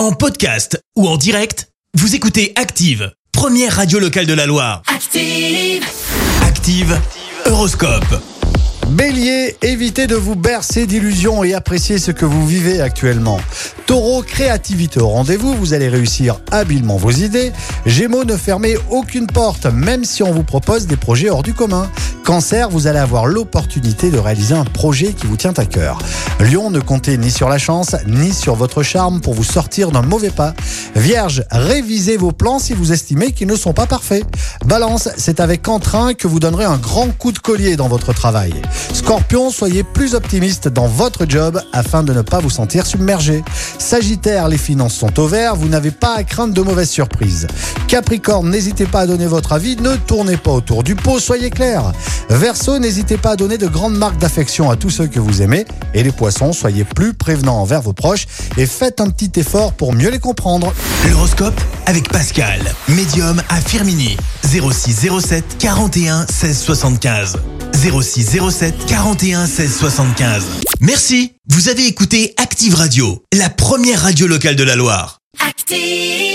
En podcast ou en direct, vous écoutez Active, première radio locale de la Loire. Active. Active, Horoscope. Bélier, évitez de vous bercer d'illusions et appréciez ce que vous vivez actuellement. Taureau, créativité au rendez-vous, vous allez réussir habilement vos idées. Gémeaux, ne fermez aucune porte, même si on vous propose des projets hors du commun. Cancer, vous allez avoir l'opportunité de réaliser un projet qui vous tient à cœur. Lion, ne comptez ni sur la chance, ni sur votre charme pour vous sortir d'un mauvais pas. Vierge, révisez vos plans si vous estimez qu'ils ne sont pas parfaits. Balance, c'est avec entrain que vous donnerez un grand coup de collier dans votre travail. Scorpion, soyez plus optimiste dans votre job afin de ne pas vous sentir submergé. Sagittaire, les finances sont au vert, vous n'avez pas à craindre de mauvaises surprises. Capricorne, n'hésitez pas à donner votre avis, ne tournez pas autour du pot, soyez clair. Verseau, n'hésitez pas à donner de grandes marques d'affection à tous ceux que vous aimez. Et les poissons, soyez plus prévenants envers vos proches et faites un petit effort pour mieux les comprendre. L'horoscope avec Pascal, médium à Firmini. 0607 41 16 75. 0607 41 16 75. Merci, vous avez écouté Active Radio, la première radio locale de la Loire. Active.